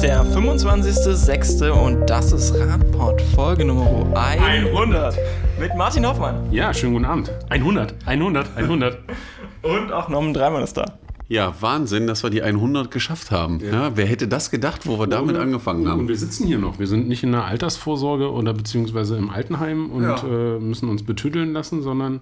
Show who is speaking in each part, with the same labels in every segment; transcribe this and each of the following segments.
Speaker 1: ist der 25.06. und das ist Radport Folge Nummer 100 mit Martin Hoffmann.
Speaker 2: Ja, schönen guten Abend. 100, 100, 100.
Speaker 1: Und auch Norman Dreimann ist da.
Speaker 3: Ja, Wahnsinn, dass wir die 100 geschafft haben. Ja. Ja, wer hätte das gedacht, wo wir damit angefangen haben?
Speaker 2: Und wir sitzen hier noch. Wir sind nicht in der Altersvorsorge oder beziehungsweise im Altenheim und ja. äh, müssen uns betüdeln lassen, sondern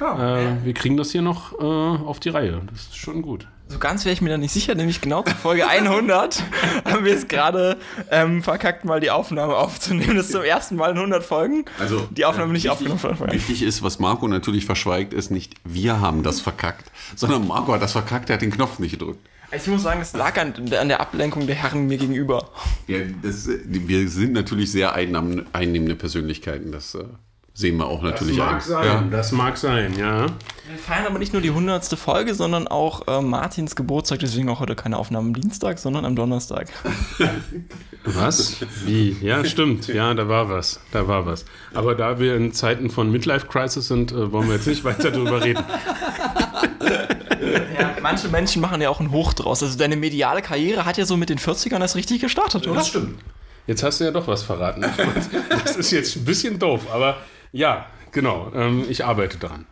Speaker 2: äh, wir kriegen das hier noch äh, auf die Reihe. Das ist schon gut.
Speaker 1: So ganz wäre ich mir da nicht sicher, nämlich genau zur Folge 100 haben wir es gerade ähm, verkackt, mal die Aufnahme aufzunehmen. Das ist zum ersten Mal in 100 Folgen.
Speaker 3: Also,
Speaker 1: die Aufnahme äh, nicht
Speaker 3: wichtig,
Speaker 1: aufgenommen.
Speaker 3: Wichtig ist, was Marco natürlich verschweigt, ist nicht, wir haben das verkackt, sondern Marco hat das verkackt, er hat den Knopf nicht gedrückt.
Speaker 1: Ich muss sagen, es lag an, an, der Ablenkung der Herren mir gegenüber.
Speaker 3: Ja, das, wir sind natürlich sehr einnehmende Persönlichkeiten. Das äh, sehen wir auch natürlich
Speaker 2: das mag ein. Sein, ja. Das mag sein, ja.
Speaker 1: Wir feiern aber nicht nur die 100. Folge, sondern auch äh, Martins Geburtstag, deswegen auch heute keine Aufnahme am Dienstag, sondern am Donnerstag.
Speaker 2: was? Wie? Ja, stimmt. Ja, da war was. Da war was. Aber da wir in Zeiten von Midlife Crisis sind, äh, wollen wir jetzt nicht weiter darüber reden.
Speaker 1: Ja, manche Menschen machen ja auch einen Hoch draus. Also deine mediale Karriere hat ja so mit den 40ern das richtig gestartet, oder?
Speaker 2: Das stimmt. Jetzt hast du ja doch was verraten. Das ist jetzt ein bisschen doof, aber ja, genau. Ähm, ich arbeite daran.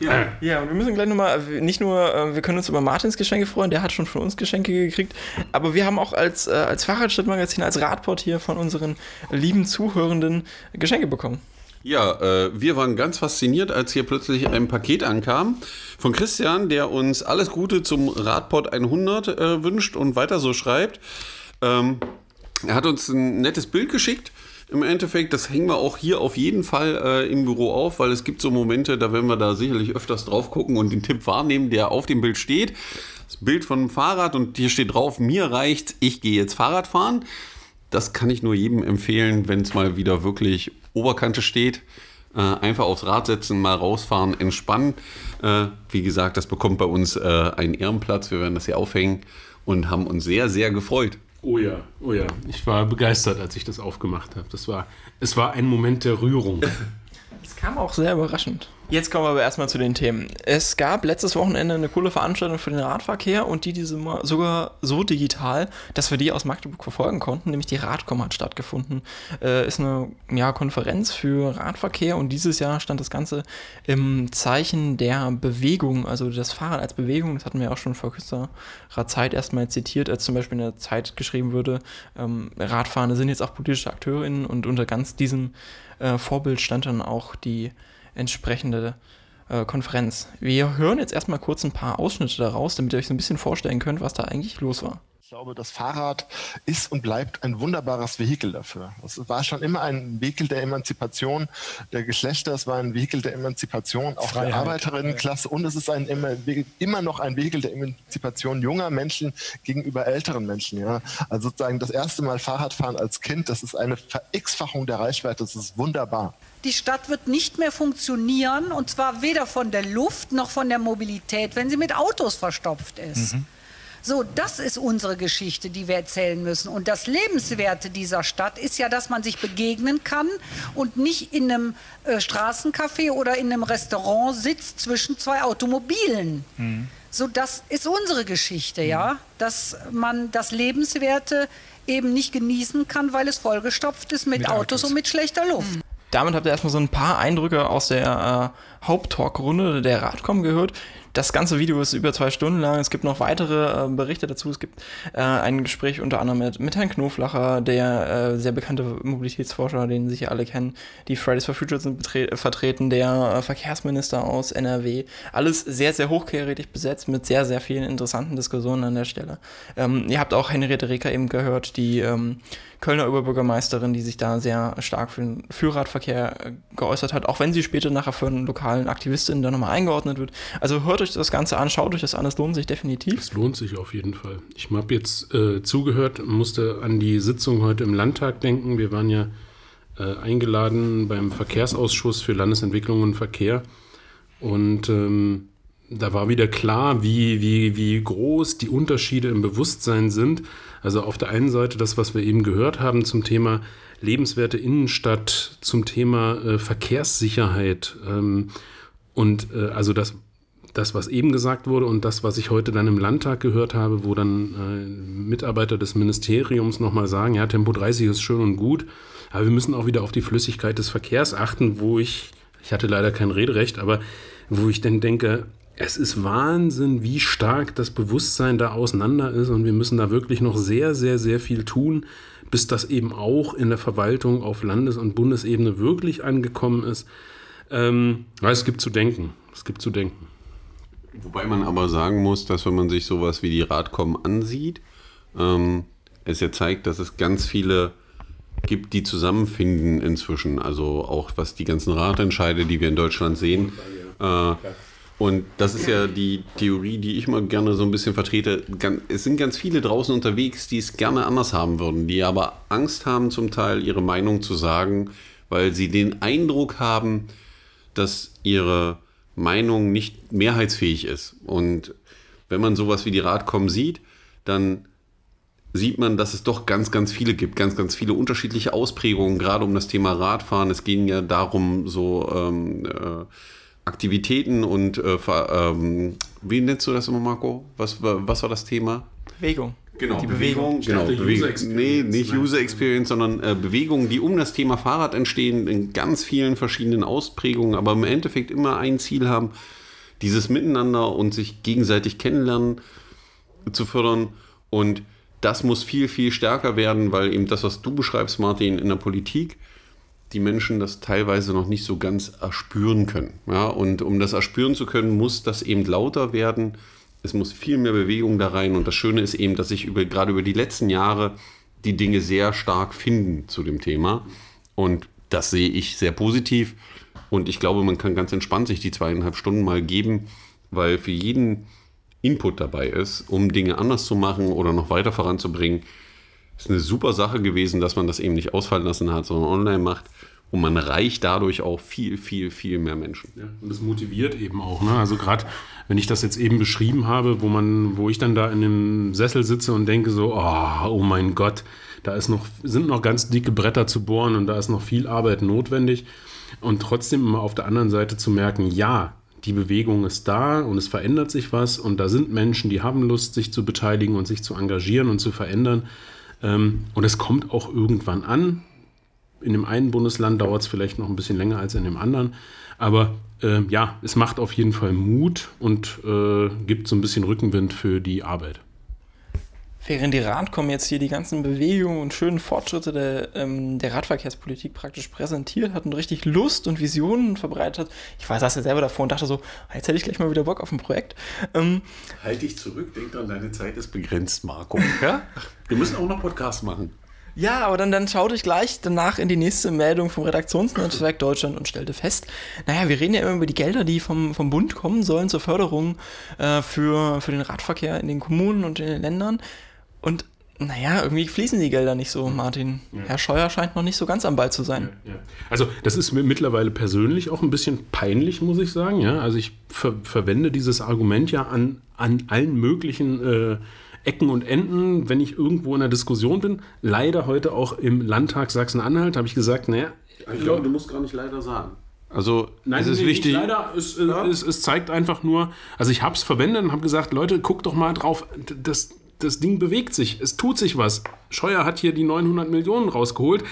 Speaker 1: Ja. ja, und wir müssen gleich nochmal, nicht nur, äh, wir können uns über Martins Geschenke freuen, der hat schon von uns Geschenke gekriegt, aber wir haben auch als, äh, als Fahrradstadtmagazin, als Radport hier von unseren lieben Zuhörenden Geschenke bekommen.
Speaker 3: Ja, äh, wir waren ganz fasziniert, als hier plötzlich ein Paket ankam von Christian, der uns alles Gute zum Radport 100 äh, wünscht und weiter so schreibt. Ähm, er hat uns ein nettes Bild geschickt im Endeffekt. Das hängen wir auch hier auf jeden Fall äh, im Büro auf, weil es gibt so Momente, da werden wir da sicherlich öfters drauf gucken und den Tipp wahrnehmen, der auf dem Bild steht. Das Bild von einem Fahrrad und hier steht drauf, mir reicht, ich gehe jetzt Fahrrad fahren. Das kann ich nur jedem empfehlen, wenn es mal wieder wirklich Oberkante steht. Äh, einfach aufs Rad setzen, mal rausfahren, entspannen. Äh, wie gesagt, das bekommt bei uns äh, einen Ehrenplatz. Wir werden das hier aufhängen und haben uns sehr, sehr gefreut.
Speaker 2: Oh ja, oh ja. Ich war begeistert, als ich das aufgemacht habe. Das war, es war ein Moment der Rührung.
Speaker 1: Es kam auch sehr überraschend. Jetzt kommen wir aber erstmal zu den Themen. Es gab letztes Wochenende eine coole Veranstaltung für den Radverkehr und die, die sogar so digital, dass wir die aus Magdeburg verfolgen konnten, nämlich die Radcom hat stattgefunden. Äh, ist eine ja, Konferenz für Radverkehr und dieses Jahr stand das Ganze im Zeichen der Bewegung, also das Fahrrad als Bewegung. Das hatten wir auch schon vor kürzerer Zeit erstmal zitiert, als zum Beispiel in der Zeit geschrieben würde, ähm, Radfahrende sind jetzt auch politische AkteurInnen und unter ganz diesem äh, Vorbild stand dann auch die entsprechende äh, Konferenz. Wir hören jetzt erstmal kurz ein paar Ausschnitte daraus, damit ihr euch so ein bisschen vorstellen könnt, was da eigentlich los war.
Speaker 4: Ich glaube, das Fahrrad ist und bleibt ein wunderbares Vehikel dafür. Es war schon immer ein Vehikel der Emanzipation der Geschlechter, es war ein Vehikel der Emanzipation auch Freiheit. der Arbeiterinnenklasse und es ist ein, immer, immer noch ein Vehikel der Emanzipation junger Menschen gegenüber älteren Menschen. Ja. Also sozusagen das erste Mal Fahrradfahren als Kind, das ist eine Verx-Fachung der Reichweite, das ist wunderbar.
Speaker 5: Die Stadt wird nicht mehr funktionieren und zwar weder von der Luft noch von der Mobilität, wenn sie mit Autos verstopft ist. Mhm. So, das ist unsere Geschichte, die wir erzählen müssen. Und das Lebenswerte dieser Stadt ist ja, dass man sich begegnen kann und nicht in einem äh, Straßencafé oder in einem Restaurant sitzt zwischen zwei Automobilen. Mhm. So, das ist unsere Geschichte, ja, dass man das Lebenswerte eben nicht genießen kann, weil es vollgestopft ist mit, mit Autos, Autos und mit schlechter Luft.
Speaker 1: Damit habt ihr erstmal so ein paar Eindrücke aus der äh, Haupttalk-Runde der Radcom gehört. Das ganze Video ist über zwei Stunden lang. Es gibt noch weitere äh, Berichte dazu. Es gibt äh, ein Gespräch unter anderem mit, mit Herrn Knoflacher, der äh, sehr bekannte Mobilitätsforscher, den sich ja alle kennen. Die Fridays for Future sind vertreten, der äh, Verkehrsminister aus NRW. Alles sehr, sehr hochkarätig besetzt mit sehr, sehr vielen interessanten Diskussionen an der Stelle. Ähm, ihr habt auch Henriette Reker eben gehört, die ähm, Kölner Oberbürgermeisterin, die sich da sehr stark für den Führradverkehr äh, geäußert hat, auch wenn sie später nachher einen lokalen Aktivistin da nochmal eingeordnet wird. Also hört euch das Ganze an, schaut euch das an, es lohnt sich definitiv.
Speaker 2: Es lohnt sich auf jeden Fall. Ich habe jetzt äh, zugehört, musste an die Sitzung heute im Landtag denken. Wir waren ja äh, eingeladen beim Verkehrsausschuss für Landesentwicklung und Verkehr. Und ähm, da war wieder klar, wie, wie, wie groß die Unterschiede im Bewusstsein sind. Also auf der einen Seite das, was wir eben gehört haben zum Thema lebenswerte Innenstadt, zum Thema äh, Verkehrssicherheit ähm, und äh, also das das, was eben gesagt wurde und das, was ich heute dann im Landtag gehört habe, wo dann äh, Mitarbeiter des Ministeriums nochmal sagen, ja, Tempo 30 ist schön und gut, aber wir müssen auch wieder auf die Flüssigkeit des Verkehrs achten, wo ich, ich hatte leider kein Rederecht, aber wo ich dann denke, es ist Wahnsinn, wie stark das Bewusstsein da auseinander ist und wir müssen da wirklich noch sehr, sehr, sehr viel tun, bis das eben auch in der Verwaltung auf Landes- und Bundesebene wirklich angekommen ist. Ähm, es gibt zu denken. Es gibt zu denken.
Speaker 3: Wobei man aber sagen muss, dass wenn man sich sowas wie die Radcom ansieht, ähm, es ja zeigt, dass es ganz viele gibt, die zusammenfinden inzwischen. Also auch was die ganzen Ratentscheide, die wir in Deutschland sehen. Äh, und das ist ja die Theorie, die ich mal gerne so ein bisschen vertrete. Es sind ganz viele draußen unterwegs, die es gerne anders haben würden, die aber Angst haben, zum Teil ihre Meinung zu sagen, weil sie den Eindruck haben, dass ihre Meinung nicht mehrheitsfähig ist. Und wenn man sowas wie die Radcom sieht, dann sieht man, dass es doch ganz, ganz viele gibt, ganz, ganz viele unterschiedliche Ausprägungen, gerade um das Thema Radfahren. Es ging ja darum, so ähm, äh, Aktivitäten und äh, ähm, wie nennst du das immer, Marco? Was, was war das Thema?
Speaker 1: Bewegung.
Speaker 3: Genau,
Speaker 1: die Bewegung.
Speaker 3: Genau, Bewegung. Nee, nicht User Experience, sondern äh, Bewegungen, die um das Thema Fahrrad entstehen, in ganz vielen verschiedenen Ausprägungen, aber im Endeffekt immer ein Ziel haben, dieses Miteinander und sich gegenseitig kennenlernen zu fördern. Und das muss viel, viel stärker werden, weil eben das, was du beschreibst, Martin, in der Politik, die Menschen das teilweise noch nicht so ganz erspüren können. Ja, und um das erspüren zu können, muss das eben lauter werden es muss viel mehr Bewegung da rein. Und das Schöne ist eben, dass sich über, gerade über die letzten Jahre die Dinge sehr stark finden zu dem Thema. Und das sehe ich sehr positiv. Und ich glaube, man kann ganz entspannt sich die zweieinhalb Stunden mal geben, weil für jeden Input dabei ist, um Dinge anders zu machen oder noch weiter voranzubringen. Ist eine super Sache gewesen, dass man das eben nicht ausfallen lassen hat, sondern online macht. Und man reicht dadurch auch viel, viel, viel mehr Menschen.
Speaker 2: Ja, und es motiviert eben auch. Ne? Also gerade wenn ich das jetzt eben beschrieben habe, wo man, wo ich dann da in dem Sessel sitze und denke so, oh, oh mein Gott, da ist noch, sind noch ganz dicke Bretter zu bohren und da ist noch viel Arbeit notwendig. Und trotzdem immer auf der anderen Seite zu merken, ja, die Bewegung ist da und es verändert sich was und da sind Menschen, die haben Lust, sich zu beteiligen und sich zu engagieren und zu verändern. Ähm, und es kommt auch irgendwann an in dem einen Bundesland dauert es vielleicht noch ein bisschen länger als in dem anderen. Aber äh, ja, es macht auf jeden Fall Mut und äh, gibt so ein bisschen Rückenwind für die Arbeit.
Speaker 1: Während die Radcom jetzt hier die ganzen Bewegungen und schönen Fortschritte der, ähm, der Radverkehrspolitik praktisch präsentiert hat und richtig Lust und Visionen verbreitet hat, ich war saß ja selber davor und dachte so, ah, jetzt hätte ich gleich mal wieder Bock auf ein Projekt. Ähm,
Speaker 3: halt dich zurück, denk dran, deine Zeit ist begrenzt, Marco. Ja? Wir müssen auch noch Podcasts machen.
Speaker 1: Ja, aber dann, dann schaute ich gleich danach in die nächste Meldung vom Redaktionsnetzwerk Deutschland und stellte fest, naja, wir reden ja immer über die Gelder, die vom, vom Bund kommen sollen zur Förderung äh, für, für den Radverkehr in den Kommunen und in den Ländern. Und naja, irgendwie fließen die Gelder nicht so, Martin. Ja. Herr Scheuer scheint noch nicht so ganz am Ball zu sein.
Speaker 2: Ja, ja. Also, das ist mir mittlerweile persönlich auch ein bisschen peinlich, muss ich sagen. Ja? Also, ich ver verwende dieses Argument ja an, an allen möglichen äh, Ecken und Enden, wenn ich irgendwo in einer Diskussion bin. Leider heute auch im Landtag Sachsen-Anhalt habe ich gesagt, naja.
Speaker 3: Ich glaube, du musst gar nicht leider sagen.
Speaker 2: Also, Nein, es ist nee, wichtig. Leider, es, ja. es, es, zeigt einfach nur, also ich habe es verwendet und habe gesagt, Leute, guckt doch mal drauf, das, das Ding bewegt sich, es tut sich was. Scheuer hat hier die 900 Millionen rausgeholt,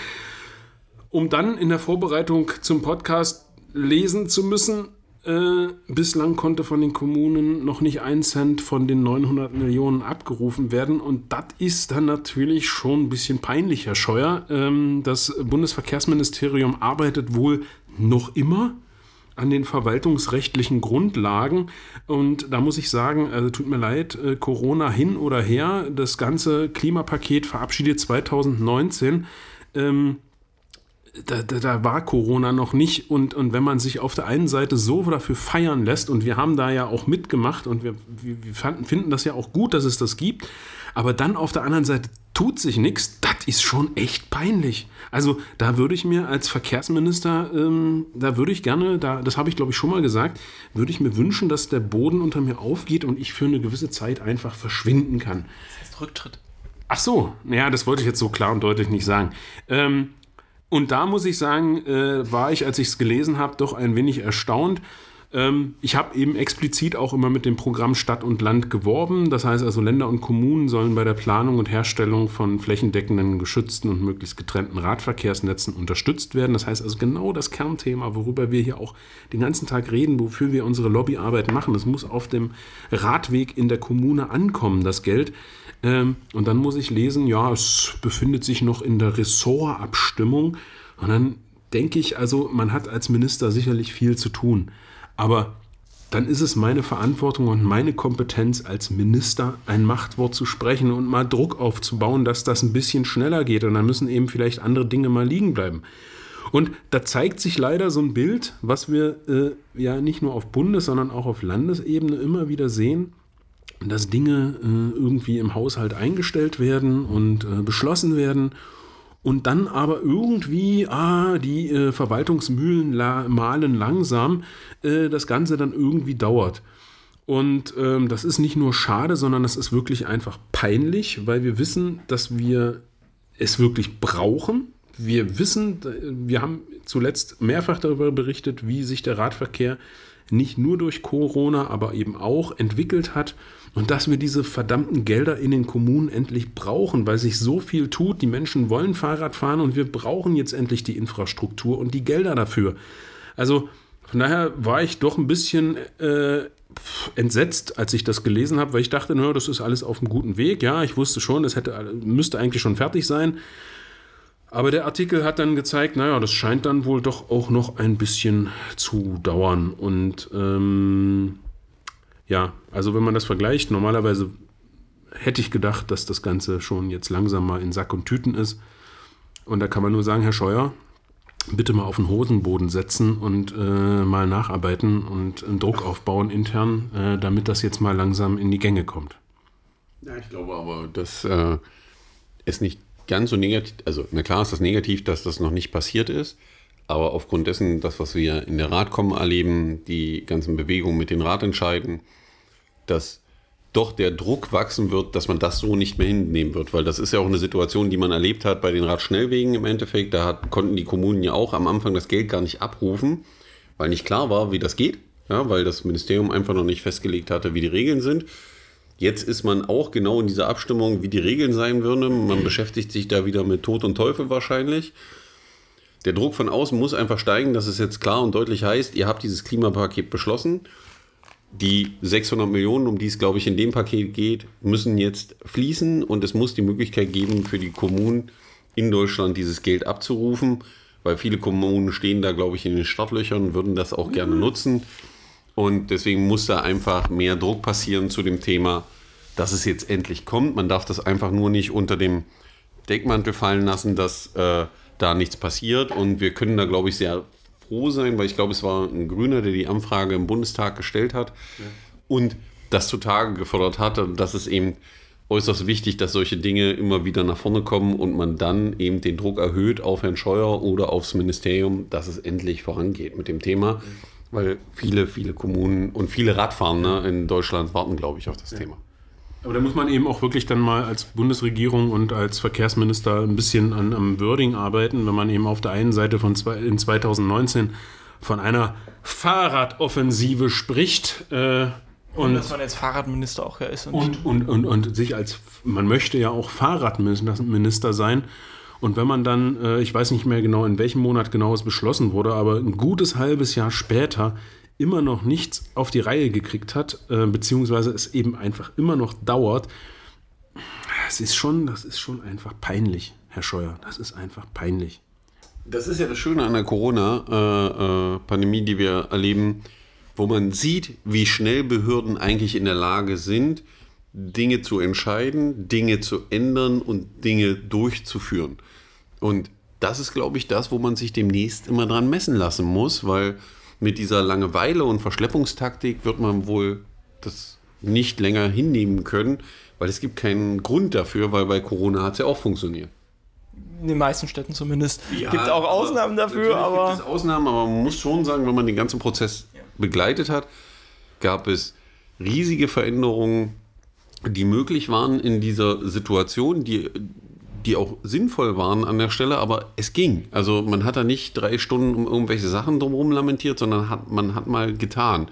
Speaker 2: um dann in der Vorbereitung zum Podcast lesen zu müssen, äh, bislang konnte von den Kommunen noch nicht ein Cent von den 900 Millionen abgerufen werden. Und das ist dann natürlich schon ein bisschen peinlich, Herr Scheuer. Ähm, das Bundesverkehrsministerium arbeitet wohl noch immer an den verwaltungsrechtlichen Grundlagen. Und da muss ich sagen, also tut mir leid, äh, Corona hin oder her, das ganze Klimapaket verabschiedet 2019. Ähm, da, da, da, war Corona noch nicht. Und, und wenn man sich auf der einen Seite so dafür feiern lässt, und wir haben da ja auch mitgemacht und wir, wir, fanden, finden das ja auch gut, dass es das gibt, aber dann auf der anderen Seite tut sich nichts, das ist schon echt peinlich. Also da würde ich mir als Verkehrsminister, ähm, da würde ich gerne, da, das habe ich glaube ich schon mal gesagt, würde ich mir wünschen, dass der Boden unter mir aufgeht und ich für eine gewisse Zeit einfach verschwinden kann.
Speaker 1: Das heißt Rücktritt.
Speaker 2: Ach so, naja, das wollte ich jetzt so klar und deutlich nicht sagen. Ähm, und da muss ich sagen, äh, war ich, als ich es gelesen habe, doch ein wenig erstaunt, Ähm, ich habe eben explizit auch immer mit dem Programm Stadt und Land geworben. Das heißt also, Länder und Kommunen sollen bei der Planung und Herstellung von flächendeckenden, geschützten und möglichst getrennten Radverkehrsnetzen unterstützt werden. Das heißt also genau das Kernthema, worüber wir hier auch den ganzen Tag reden, wofür wir unsere Lobbyarbeit machen. Es muss auf dem Radweg in der Kommune ankommen, das Geld. Ähm, und dann muss ich lesen, ja, es befindet sich noch in der Ressortabstimmung. Und dann denke ich, also man hat als Minister sicherlich viel zu tun. Aber dann ist es meine Verantwortung und meine Kompetenz als Minister, ein Machtwort zu sprechen und mal Druck aufzubauen, dass das ein bisschen schneller geht. Und dann müssen eben vielleicht andere Dinge mal liegen bleiben. Und da zeigt sich leider so ein Bild, was wir äh, ja nicht nur auf Bundes-, sondern auch auf Landesebene immer wieder sehen, dass Dinge äh, irgendwie im Haushalt eingestellt werden und äh, beschlossen werden und dann aber irgendwie, ah, die äh, Verwaltungsmühlen la malen langsam, äh, das Ganze dann irgendwie dauert. Und ähm, das ist nicht nur schade, sondern das ist wirklich einfach peinlich, weil wir wissen, dass wir es wirklich brauchen. Wir wissen, wir haben zuletzt mehrfach darüber berichtet, wie sich der Radverkehr nicht nur durch Corona, aber eben auch entwickelt hat und dass wir diese verdammten Gelder in den Kommunen endlich brauchen, weil sich so viel tut. Die Menschen wollen Fahrrad fahren und wir brauchen jetzt endlich die Infrastruktur und die Gelder dafür. Also von daher war ich doch ein bisschen äh, entsetzt, als ich das gelesen habe, weil ich dachte, naja, das ist alles auf einem guten Weg. Ja, ich wusste schon, das hätte, müsste eigentlich schon fertig sein. Aber der Artikel hat dann gezeigt, naja, das scheint dann wohl doch auch noch ein bisschen zu dauern. Und ähm, ja, also wenn man das vergleicht, normalerweise hätte ich gedacht, dass das Ganze schon jetzt langsam mal in Sack und Tüten ist. Und da kann man nur sagen, Herr Scheuer, bitte mal auf den Hosenboden setzen und äh, mal nacharbeiten und einen Druck aufbauen intern, äh, damit das jetzt mal langsam in die Gänge kommt.
Speaker 3: Ja, ich glaube aber, dass äh, es nicht ganz so negativ, also na klar ist das negativ, dass das noch nicht passiert ist, aber aufgrund dessen, das, was wir in der Radkom erleben, die ganzen Bewegungen mit den Radentscheiden, dass doch der Druck wachsen wird, dass man das so nicht mehr hinnehmen wird, weil das ist ja auch eine Situation, die man erlebt hat bei den Radschnellwegen im Endeffekt. Da hat, konnten die Kommunen ja auch am Anfang das Geld gar nicht abrufen, weil nicht klar war, wie das geht, ja, weil das Ministerium einfach noch nicht festgelegt hatte, wie die Regeln sind. Jetzt ist man auch genau in dieser Abstimmung, wie die Regeln sein würden. Man beschäftigt sich da wieder mit Tod und Teufel wahrscheinlich. Der Druck von außen muss einfach steigen, dass es jetzt klar und deutlich heißt, ihr habt dieses Klimapaket beschlossen die 600 Millionen, um die es, glaube ich, in dem Paket geht, müssen jetzt fließen und es muss die Möglichkeit geben, für die Kommunen in Deutschland dieses Geld abzurufen, weil viele Kommunen stehen da, glaube ich, in den Startlöchern und würden das auch gerne nutzen. Und deswegen muss da einfach mehr Druck passieren zu dem Thema, dass es jetzt endlich kommt. Man darf das einfach nur nicht unter dem Deckmantel fallen lassen, dass äh, da nichts passiert. Und wir können da, glaube ich, sehr froh sein, weil ich glaube, es war ein Grüner, der die Anfrage im Bundestag gestellt hat ja. und das zutage gefordert hat. Und das ist eben äußerst wichtig, dass solche Dinge immer wieder nach vorne kommen und man dann eben den Druck erhöht auf Herrn Scheuer oder aufs Ministerium, dass es endlich vorangeht mit dem Thema. Weil viele, viele Kommunen und viele Radfahrer in Deutschland warten, glaube ich, auf das ja. Thema.
Speaker 2: Aber da muss man eben auch wirklich dann mal als Bundesregierung und als Verkehrsminister ein bisschen an, am Wording arbeiten, wenn man eben auf der einen Seite von zwei, in 2019 von einer Fahrradoffensive spricht. Äh,
Speaker 1: und, und, dass man jetzt Fahrradminister auch ja ist.
Speaker 2: Und, und, und, und, sich als, man möchte ja auch Fahrradminister sein. Und wenn man dann, äh, ich weiß nicht mehr genau, in welchem Monat genau es beschlossen wurde, aber ein gutes halbes Jahr später immer noch nichts auf die Reihe gekriegt hat, äh, beziehungsweise es eben einfach immer noch dauert, das ist schon, das ist schon einfach peinlich, Herr Scheuer. Das ist einfach peinlich.
Speaker 3: Das ist ja das Schöne an der Corona-Pandemie, die wir erleben, wo man sieht, wie schnell Behörden eigentlich in der Lage sind, Dinge zu entscheiden, Dinge zu ändern und Dinge durchzuführen. Und das ist, glaube ich, das, wo man sich demnächst immer dran messen lassen muss, weil mit dieser Langeweile und Verschleppungstaktik wird man wohl das nicht länger hinnehmen können, weil es gibt keinen Grund dafür, weil bei Corona hat es ja auch funktioniert.
Speaker 1: In den meisten Städten zumindest. Ja, gibt auch Ausnahmen dafür, aber.
Speaker 3: Gibt es Ausnahmen, aber man muss schon sagen, wenn man den ganzen Prozess begleitet hat, gab es riesige Veränderungen, die möglich waren in dieser Situation, die die auch sinnvoll waren an der Stelle, aber es ging. Also man hat da nicht drei Stunden um irgendwelche Sachen drumherum lamentiert, sondern hat, man hat mal getan.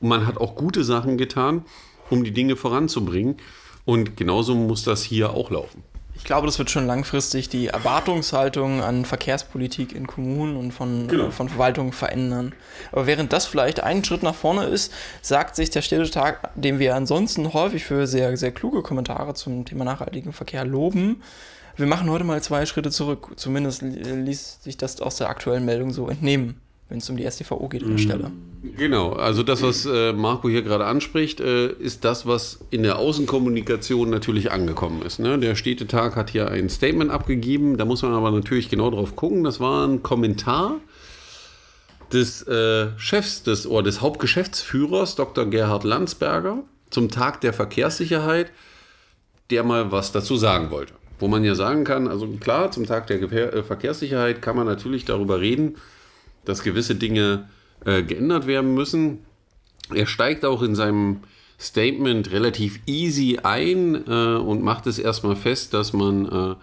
Speaker 3: Und man hat auch gute Sachen getan, um die Dinge voranzubringen. Und genauso muss das hier auch laufen.
Speaker 1: Ich glaube, das wird schon langfristig die Erwartungshaltung an Verkehrspolitik in Kommunen und von, genau. von Verwaltungen verändern. Aber während das vielleicht ein Schritt nach vorne ist, sagt sich der Städtetag, dem wir ansonsten häufig für sehr, sehr kluge Kommentare zum Thema nachhaltigen Verkehr loben, wir machen heute mal zwei Schritte zurück. Zumindest ließ sich das aus der aktuellen Meldung so entnehmen wenn es um die STVO geht an der mhm. Stelle.
Speaker 3: Genau, also das, was äh, Marco hier gerade anspricht, äh, ist das, was in der Außenkommunikation natürlich angekommen ist. Ne? Der Städtetag hat hier ein Statement abgegeben, da muss man aber natürlich genau drauf gucken. Das war ein Kommentar des äh, Chefs des, oder des Hauptgeschäftsführers, Dr. Gerhard Landsberger, zum Tag der Verkehrssicherheit, der mal was dazu sagen wollte. Wo man ja sagen kann, also klar, zum Tag der äh, Verkehrssicherheit kann man natürlich darüber reden, dass gewisse Dinge äh, geändert werden müssen. Er steigt auch in seinem Statement relativ easy ein äh, und macht es erstmal fest, dass man äh,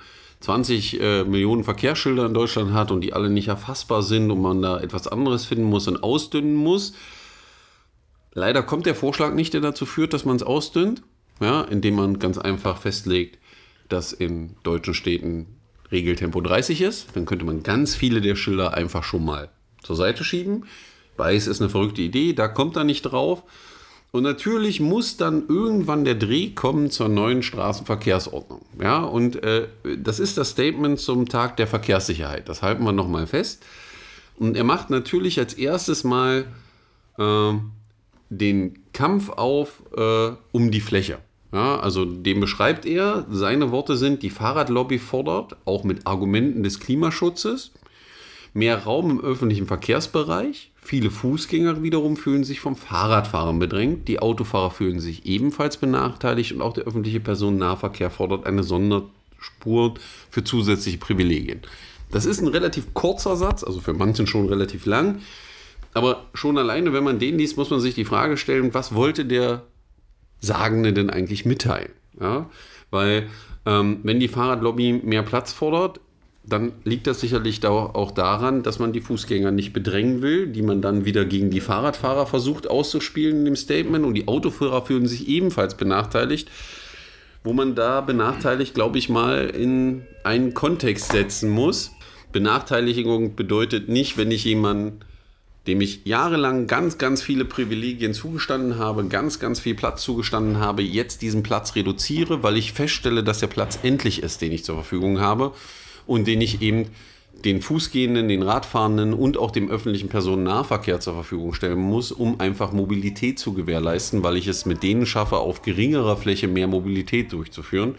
Speaker 3: 20 äh, Millionen Verkehrsschilder in Deutschland hat und die alle nicht erfassbar sind und man da etwas anderes finden muss und ausdünnen muss. Leider kommt der Vorschlag nicht, der dazu führt, dass man es ausdünnt, ja, indem man ganz einfach festlegt, dass in deutschen Städten Regeltempo 30 ist. Dann könnte man ganz viele der Schilder einfach schon mal zur Seite schieben. Weiß ist eine verrückte Idee, da kommt er nicht drauf. Und natürlich muss dann irgendwann der Dreh kommen zur neuen Straßenverkehrsordnung. Ja, und äh, das ist das Statement zum Tag der Verkehrssicherheit. Das halten wir nochmal fest. Und er macht natürlich als erstes mal äh, den Kampf auf äh, um die Fläche. Ja, also den beschreibt er. Seine Worte sind, die Fahrradlobby fordert, auch mit Argumenten des Klimaschutzes, mehr Raum im öffentlichen Verkehrsbereich. Viele Fußgänger wiederum fühlen sich vom Fahrradfahren bedrängt. Die Autofahrer fühlen sich ebenfalls benachteiligt und auch der öffentliche Personennahverkehr fordert eine Sonderspur für zusätzliche Privilegien. Das ist ein relativ kurzer Satz, also für manchen schon relativ lang. Aber schon alleine, wenn man den liest, muss man sich die Frage stellen, was wollte der Sagende denn eigentlich mitteilen? Ja? Weil ähm, wenn die Fahrradlobby mehr Platz fordert, dann liegt das sicherlich auch daran, dass man die Fußgänger nicht bedrängen will, die man dann wieder gegen die Fahrradfahrer versucht auszuspielen in dem Statement und die Autofahrer fühlen sich ebenfalls benachteiligt, wo man da benachteiligt, glaube ich mal, in einen Kontext setzen muss. Benachteiligung bedeutet nicht, wenn ich jemanden, dem ich jahrelang ganz, ganz viele Privilegien zugestanden habe, ganz, ganz viel Platz zugestanden habe, jetzt diesen Platz reduziere, weil ich feststelle, dass der Platz endlich ist, den ich zur Verfügung habe und den ich eben den Fußgehenden, den Radfahrenden und auch dem öffentlichen Personennahverkehr zur Verfügung stellen muss, um einfach Mobilität zu gewährleisten, weil ich es mit denen schaffe, auf geringerer Fläche mehr Mobilität durchzuführen.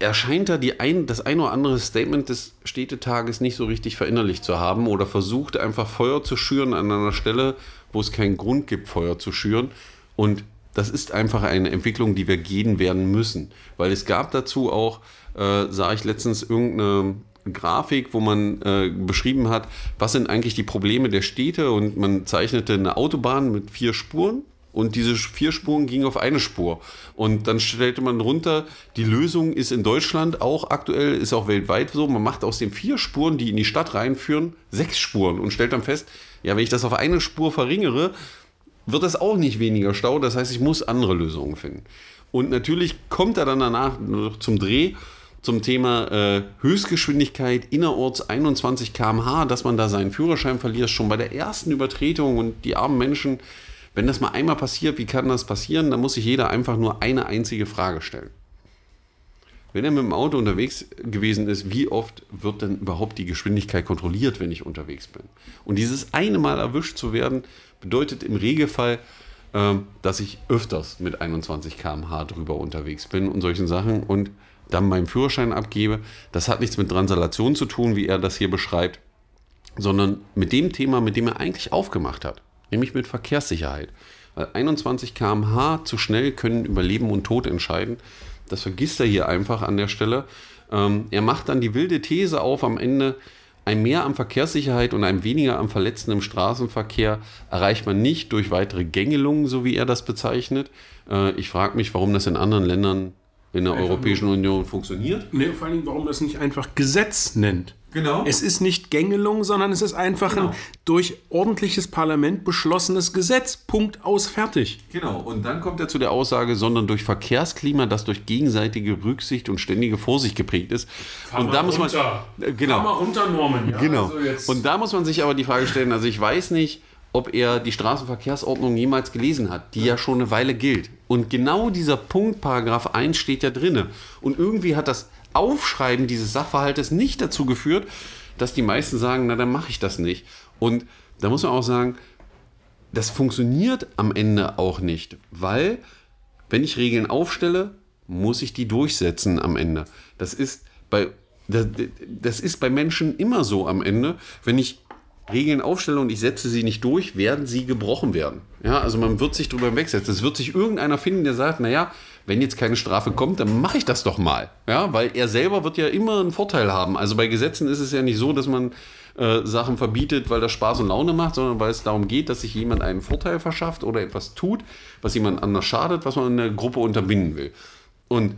Speaker 3: Erscheint da die ein, das ein oder andere Statement des Städtetages nicht so richtig verinnerlicht zu haben oder versucht einfach Feuer zu schüren an einer Stelle, wo es keinen Grund gibt, Feuer zu schüren. Und das ist einfach eine Entwicklung, die wir gehen werden müssen, weil es gab dazu auch äh, sah ich letztens irgendeine Grafik, wo man äh, beschrieben hat, was sind eigentlich die Probleme der Städte und man zeichnete eine Autobahn mit vier Spuren und diese vier Spuren gingen auf eine Spur. Und dann stellte man runter, die Lösung ist in Deutschland auch aktuell, ist auch weltweit so, man macht aus den vier Spuren, die in die Stadt reinführen, sechs Spuren und stellt dann fest, ja, wenn ich das auf eine Spur verringere, wird das auch nicht weniger Stau. Das heißt, ich muss andere Lösungen finden. Und natürlich kommt er dann danach zum Dreh zum Thema äh, Höchstgeschwindigkeit innerorts 21 km/h, dass man da seinen Führerschein verliert, schon bei der ersten Übertretung und die armen Menschen, wenn das mal einmal passiert, wie kann das passieren? Da muss sich jeder einfach nur eine einzige Frage stellen. Wenn er mit dem Auto unterwegs gewesen ist, wie oft wird denn überhaupt die Geschwindigkeit kontrolliert, wenn ich unterwegs bin? Und dieses eine Mal erwischt zu werden, bedeutet im Regelfall, äh, dass ich öfters mit 21 km/h drüber unterwegs bin und solchen Sachen. Und dann meinen Führerschein abgebe. Das hat nichts mit Translation zu tun, wie er das hier beschreibt, sondern mit dem Thema, mit dem er eigentlich aufgemacht hat, nämlich mit Verkehrssicherheit. Weil 21 km/h zu schnell können über Leben und Tod entscheiden. Das vergisst er hier einfach an der Stelle. Ähm, er macht dann die wilde These auf am Ende, ein Mehr an Verkehrssicherheit und ein weniger am Verletzten im Straßenverkehr erreicht man nicht durch weitere Gängelungen, so wie er das bezeichnet. Äh, ich frage mich, warum das in anderen Ländern in der Europäischen Union funktioniert.
Speaker 2: Nee, vor allen Dingen, warum das nicht einfach Gesetz nennt.
Speaker 3: Genau.
Speaker 2: Es ist nicht Gängelung, sondern es ist einfach
Speaker 3: Genau.
Speaker 2: ein durch ordentliches Parlament beschlossenes Gesetz. Punkt aus, fertig.
Speaker 3: Genau, und dann kommt er zu der Aussage, sondern durch Verkehrsklima, das durch gegenseitige Rücksicht und ständige Vorsicht geprägt ist. und da muss man. Äh, Genau.
Speaker 2: Fahr mal runter, Norman. Ja,
Speaker 3: Genau.
Speaker 2: also
Speaker 3: Und da muss man sich aber die Frage stellen, also ich weiß nicht, ob er die Straßenverkehrsordnung jemals gelesen hat, die ja schon eine Weile gilt. Und genau dieser Punkt, Paragraph 1, steht ja drinne. Und irgendwie hat das Aufschreiben dieses Sachverhaltes nicht dazu geführt, dass die meisten sagen, na dann mache ich das nicht. Und da muss man auch sagen, das funktioniert am Ende auch nicht, weil wenn ich Regeln aufstelle, muss ich die durchsetzen am Ende. Das ist bei, das, das ist bei Menschen immer so am Ende. Wenn ich Regeln aufstelle und ich setze sie nicht durch, werden sie gebrochen werden. Ja, also man wird sich drüber hinwegsetzen. Es wird sich irgendeiner finden, der sagt, naja, wenn jetzt keine Strafe kommt, dann mache ich das doch mal. Ja, weil er selber wird ja immer einen Vorteil haben. Also bei Gesetzen ist es ja nicht so, dass man äh, Sachen verbietet, weil das Spaß und Laune macht, sondern weil es darum geht, dass sich jemand einen Vorteil verschafft oder etwas tut, was jemand anders schadet, was man in der Gruppe unterbinden will. Und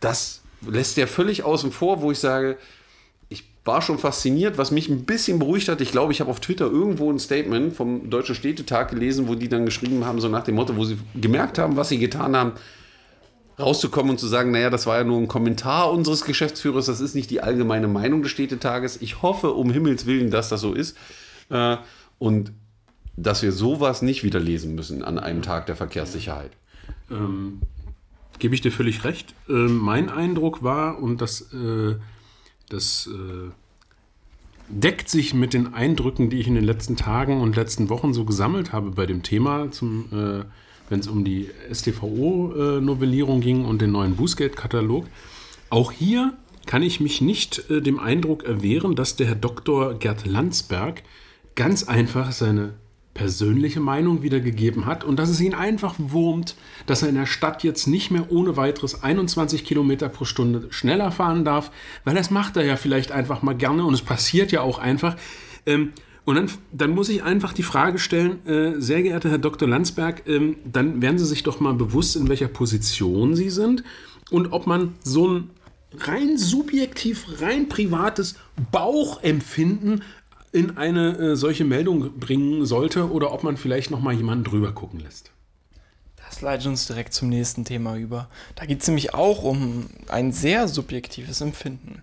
Speaker 3: das lässt er völlig außen vor, wo ich sage, war schon fasziniert, was mich ein bisschen beruhigt hat. Ich glaube, ich habe auf Twitter irgendwo ein Statement vom Deutschen Städtetag gelesen, wo die dann geschrieben haben, so nach dem Motto, wo sie gemerkt haben, was sie getan haben, rauszukommen und zu sagen, naja, das war ja nur ein Kommentar unseres Geschäftsführers, das ist nicht die allgemeine Meinung des Städtetages. Ich hoffe um Himmels Willen, dass das so ist. Äh, und dass wir sowas nicht wieder lesen müssen an einem Tag der Verkehrssicherheit.
Speaker 2: Ähm, gebe ich dir völlig recht. Ähm, mein Eindruck war, und das, äh, das äh, deckt sich mit den Eindrücken, die ich in den letzten Tagen und letzten Wochen so gesammelt habe bei dem Thema, äh, wenn es um die StVO-Novellierung ging und den neuen Bußgeldkatalog. Auch hier kann ich mich nicht äh, dem Eindruck erwehren, dass der Herr Dr. Gerd Landsberg ganz einfach seine persönliche Meinung wiedergegeben hat und dass es ihn einfach wurmt, dass er in der Stadt jetzt nicht mehr ohne weiteres 21 Kilometer pro Stunde schneller fahren darf, weil das macht er ja vielleicht einfach mal gerne und es passiert ja auch einfach. Ähm, und dann, dann muss ich einfach die Frage stellen, äh, sehr geehrter Herr Dr. Landsberg, ähm, dann werden Sie sich doch mal bewusst, in welcher Position Sie sind und ob man so ein rein subjektiv, rein privates Bauchempfinden in eine äh, solche Meldung bringen sollte oder ob man vielleicht noch mal jemanden drüber gucken lässt.
Speaker 1: Das leitet uns direkt zum nächsten Thema über. Da geht es nämlich auch um ein sehr subjektives Empfinden.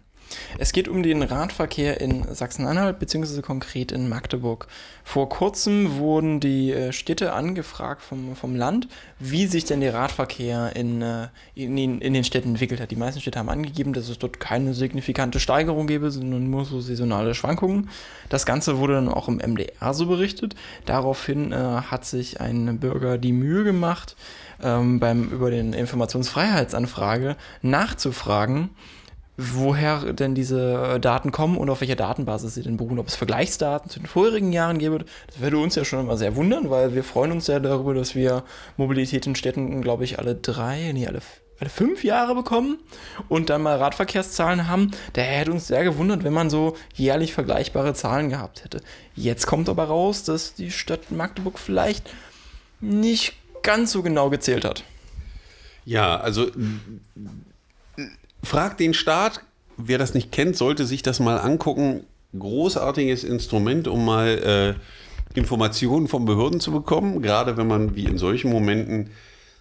Speaker 1: Es geht um den Radverkehr in Sachsen-Anhalt, beziehungsweise konkret in Magdeburg. Vor kurzem wurden die äh, Städte angefragt vom, vom Land, wie sich denn der Radverkehr in, äh, in, den, in den Städten entwickelt hat. Die meisten Städte haben angegeben, dass es dort keine signifikante Steigerung gäbe, sondern nur so saisonale Schwankungen. Das Ganze wurde dann auch im MDR so berichtet. Daraufhin äh, hat sich ein Bürger die Mühe gemacht, ähm, beim, über den Informationsfreiheitsanfrage nachzufragen, woher denn diese Daten kommen und auf welcher Datenbasis sie denn beruhen. Ob es Vergleichsdaten zu den vorherigen Jahren gäbe, das würde uns ja schon immer sehr wundern, weil wir freuen uns ja darüber, dass wir Mobilität in Städten, glaube ich, alle drei, nee, alle, alle fünf Jahre bekommen und dann mal Radverkehrszahlen haben. Daher hätte uns sehr gewundert, wenn man so jährlich vergleichbare Zahlen gehabt hätte. Jetzt kommt aber raus, dass die Stadt Magdeburg vielleicht nicht ganz so genau gezählt hat.
Speaker 3: Ja, also fragt den Staat, wer das nicht kennt, sollte sich das mal angucken. Großartiges Instrument, um mal äh, Informationen von Behörden zu bekommen, gerade wenn man wie in solchen Momenten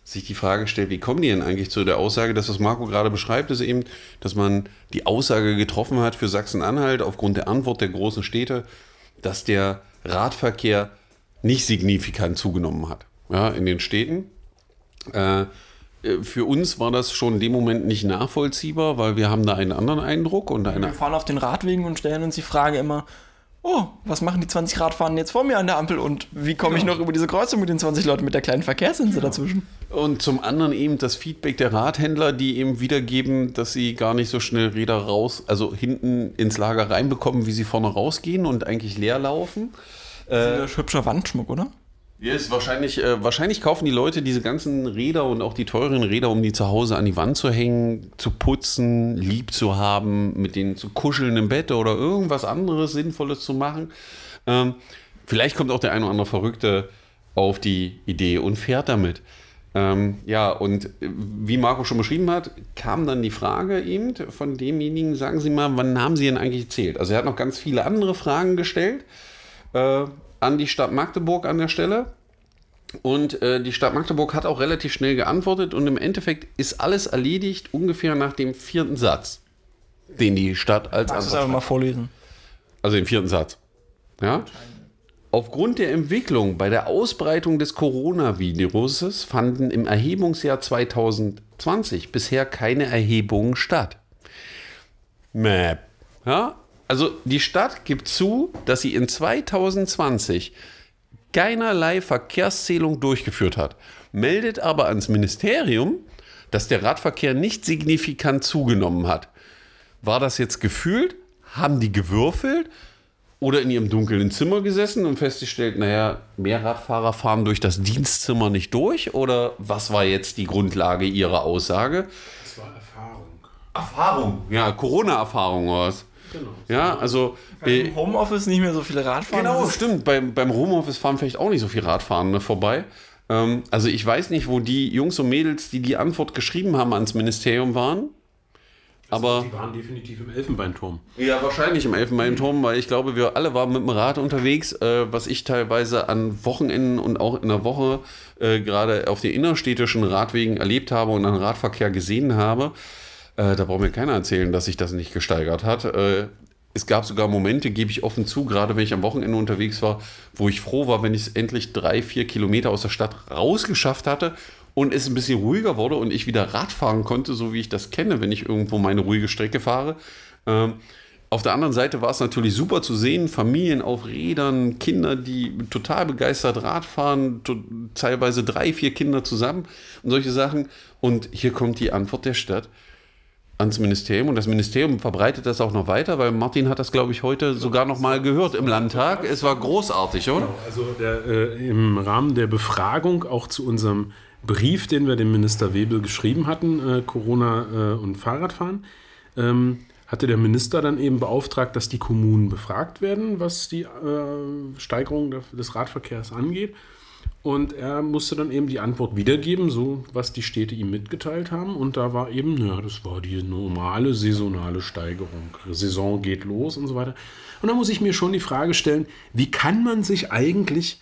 Speaker 3: sich die Frage stellt, wie kommen die denn eigentlich zu der Aussage, das, was Marco gerade beschreibt, ist eben, dass man die Aussage getroffen hat für Sachsen-Anhalt aufgrund der Antwort der großen Städte, dass der Radverkehr nicht signifikant zugenommen hat ja, in den Städten. Äh, für uns war das schon in dem Moment nicht nachvollziehbar, weil wir haben da einen anderen Eindruck und eine
Speaker 1: Wir fahren auf den Radwegen und stellen uns die Frage immer, oh, was machen die 20 Radfahrenden jetzt vor mir an der Ampel und wie komme ich noch über diese Kreuzung mit den 20 Leuten mit der kleinen Verkehrsinsel dazwischen?
Speaker 3: Und zum anderen eben das Feedback der Radhändler, die eben wiedergeben, dass sie gar nicht so schnell Räder raus, also hinten ins Lager reinbekommen, wie sie vorne rausgehen und eigentlich leer laufen.
Speaker 1: Äh, hübscher Wandschmuck, oder?
Speaker 3: Ja, ist wahrscheinlich, äh, wahrscheinlich kaufen die Leute diese ganzen Räder und auch die teuren Räder, um die zu Hause an die Wand zu hängen, zu putzen, lieb zu haben, mit denen zu kuscheln im Bett oder irgendwas anderes Sinnvolles zu machen. Ähm, vielleicht kommt auch der eine oder andere Verrückte auf die Idee und fährt damit. Ähm, ja, und wie Marco schon beschrieben hat, kam dann die Frage eben von demjenigen, sagen Sie mal, wann haben Sie denn eigentlich erzählt? Also er hat noch ganz viele andere Fragen gestellt äh, an die Stadt Magdeburg an der Stelle. Und äh, die Stadt Magdeburg hat auch relativ schnell geantwortet und im Endeffekt ist alles erledigt ungefähr nach dem vierten Satz, den die Stadt als
Speaker 1: Kannst das einfach mal vorlesen?
Speaker 3: also den vierten Satz. Ja? Aufgrund der Entwicklung bei der Ausbreitung des Coronaviruses fanden im Erhebungsjahr 2020 bisher keine Erhebungen statt. Mäh. Ja? Also die Stadt gibt zu, dass sie in 2020 keinerlei Verkehrszählung durchgeführt hat, meldet aber ans Ministerium, dass der Radverkehr nicht signifikant zugenommen hat. War das jetzt gefühlt? Haben die gewürfelt? Oder in ihrem dunklen Zimmer gesessen und festgestellt, naja, mehr Radfahrer fahren durch das Dienstzimmer nicht durch? Oder was war jetzt die Grundlage ihrer Aussage?
Speaker 2: Das war Erfahrung.
Speaker 3: Erfahrung, ja, Corona-Erfahrung was?
Speaker 2: Genau.
Speaker 3: Ja, also. äh,
Speaker 1: Im Homeoffice nicht mehr so viele Radfahrer.
Speaker 3: Genau, stimmt. Beim, beim Homeoffice fahren vielleicht auch nicht so viele Radfahrende vorbei. Ähm, also ich weiß nicht, wo die Jungs und Mädels, die die Antwort geschrieben haben ans Ministerium waren. Aber
Speaker 2: Die waren definitiv im Elfenbeinturm.
Speaker 3: ja, wahrscheinlich im Elfenbeinturm, weil ich glaube, wir alle waren mit dem Rad unterwegs, äh, was ich teilweise an Wochenenden und auch in der Woche äh, gerade auf den innerstädtischen Radwegen erlebt habe und an Radverkehr gesehen habe. Äh, da braucht mir keiner erzählen, dass sich das nicht gesteigert hat. Äh, es gab sogar Momente, gebe ich offen zu, gerade wenn ich am Wochenende unterwegs war, wo ich froh war, wenn ich es endlich drei, vier Kilometer aus der Stadt rausgeschafft hatte und es ein bisschen ruhiger wurde und ich wieder Rad fahren konnte, so wie ich das kenne, wenn ich irgendwo meine ruhige Strecke fahre. Ähm, auf der anderen Seite war es natürlich super zu sehen, Familien auf Rädern, Kinder, die total begeistert Rad fahren, teilweise drei, vier Kinder zusammen und solche Sachen. Und hier kommt die Antwort der Stadt ans Ministerium und das Ministerium verbreitet das auch noch weiter, weil Martin hat das, glaube ich, heute sogar noch mal gehört im Landtag. Es war großartig, oder?
Speaker 2: Also der, äh, im Rahmen der Befragung auch zu unserem Brief, den wir dem Minister Webel geschrieben hatten, äh, Corona äh, und Fahrradfahren, ähm, hatte der Minister dann eben beauftragt, dass die Kommunen befragt werden, was die äh, Steigerung des Radverkehrs angeht. Und er musste dann eben die Antwort wiedergeben, so was die Städte ihm mitgeteilt haben. Und da war eben, naja, das war die normale saisonale Steigerung. Saison geht los und so weiter. Und da muss ich mir schon die Frage stellen, wie kann man sich eigentlich,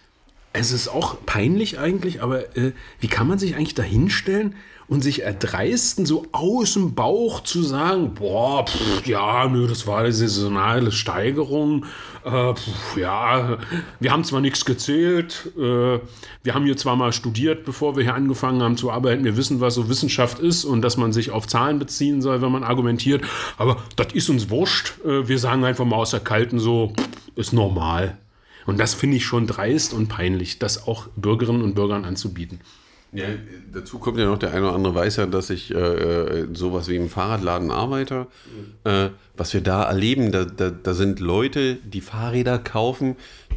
Speaker 2: es ist auch peinlich eigentlich, aber äh, wie kann man sich eigentlich dahinstellen und sich erdreisten, so aus dem Bauch zu sagen, boah, pff, ja, nö, das war eine saisonale Steigerung, äh, pff, ja, wir haben zwar nichts gezählt, äh, wir haben hier zwar mal studiert, bevor wir hier angefangen haben zu arbeiten, wir wissen, was so Wissenschaft ist und dass man sich auf Zahlen beziehen soll, wenn man argumentiert, aber das ist uns wurscht, äh, wir sagen einfach mal aus der Kalten so, pff, ist normal. Und das finde ich schon dreist und peinlich, das auch Bürgerinnen und Bürgern anzubieten.
Speaker 3: Ja, dazu kommt ja noch, der eine oder andere weiß ja, dass ich äh, in sowas wie im Fahrradladen arbeite. Äh, was wir da erleben, da, da, da sind Leute, die Fahrräder kaufen,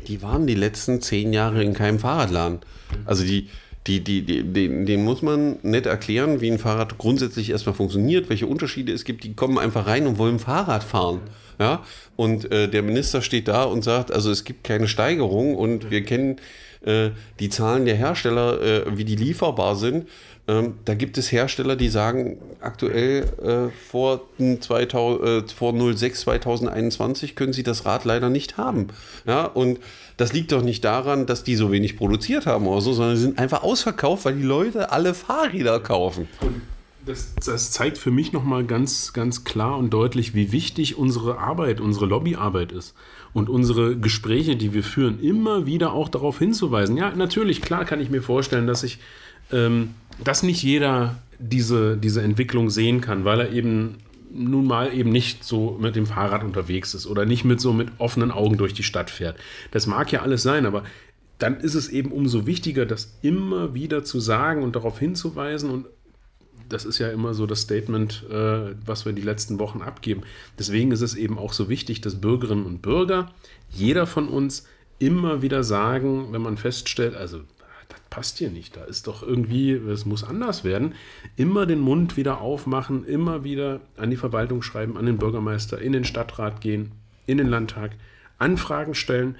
Speaker 3: die waren die letzten zehn Jahre in keinem Fahrradladen. Also die, die, die, die, den, den muss man nicht erklären, wie ein Fahrrad grundsätzlich erstmal funktioniert, welche Unterschiede es gibt. Die kommen einfach rein und wollen Fahrrad fahren. Ja? Und äh, der Minister steht da und sagt, also es gibt keine Steigerung und wir kennen äh, die Zahlen der Hersteller, äh, wie die lieferbar sind. Ähm, da gibt es Hersteller, die sagen, aktuell äh, vor, den 2000, äh, vor 06 2021 können sie das Rad leider nicht haben. Ja, und das liegt doch nicht daran, dass die so wenig produziert haben oder so, sondern sie sind einfach ausverkauft, weil die Leute alle Fahrräder kaufen.
Speaker 2: Das, das zeigt für mich nochmal ganz, ganz klar und deutlich, wie wichtig unsere Arbeit, unsere Lobbyarbeit ist. Und unsere Gespräche, die wir führen, immer wieder auch darauf hinzuweisen. Ja, natürlich, klar kann ich mir vorstellen, dass ich, ähm, dass nicht jeder diese, diese Entwicklung sehen kann, weil er eben nun mal eben nicht so mit dem Fahrrad unterwegs ist oder nicht mit so mit offenen Augen durch die Stadt fährt. Das mag ja alles sein, aber dann ist es eben umso wichtiger, das immer wieder zu sagen und darauf hinzuweisen und das ist ja immer so das Statement, äh, was wir die letzten Wochen abgeben. Deswegen ist es eben auch so wichtig, dass Bürgerinnen und Bürger, jeder von uns, immer wieder sagen, wenn man feststellt, also das passt hier nicht, da ist doch irgendwie, es muss anders werden, immer den Mund wieder aufmachen, immer wieder an die Verwaltung schreiben, an den Bürgermeister, in den Stadtrat gehen, in den Landtag, Anfragen stellen,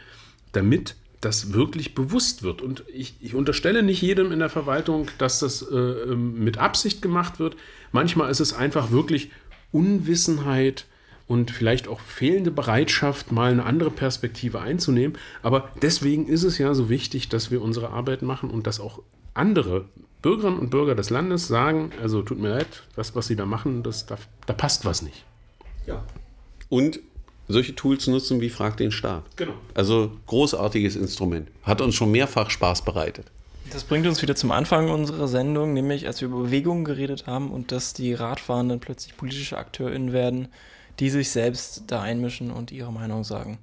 Speaker 2: damit das wirklich bewusst wird. Und ich, ich, unterstelle nicht jedem in der Verwaltung, dass das äh, ähm, mit Absicht gemacht wird. Manchmal ist es einfach wirklich Unwissenheit und vielleicht auch fehlende Bereitschaft, mal eine andere Perspektive einzunehmen. Aber deswegen ist es ja so wichtig, dass wir unsere Arbeit machen und dass auch andere Bürgerinnen und Bürger des Landes sagen, also tut mir leid, das, was sie da machen, das, da, da passt was nicht.
Speaker 3: Ja. Und solche Tools nutzen wie Frag den Staat.
Speaker 2: Genau.
Speaker 3: Also großartiges Instrument. Hat uns schon mehrfach Spaß bereitet.
Speaker 1: Das bringt uns wieder zum Anfang unserer Sendung, nämlich als wir über Bewegungen geredet haben und dass die Radfahrenden plötzlich politische AkteurInnen werden, die sich selbst da einmischen und ihre Meinung sagen.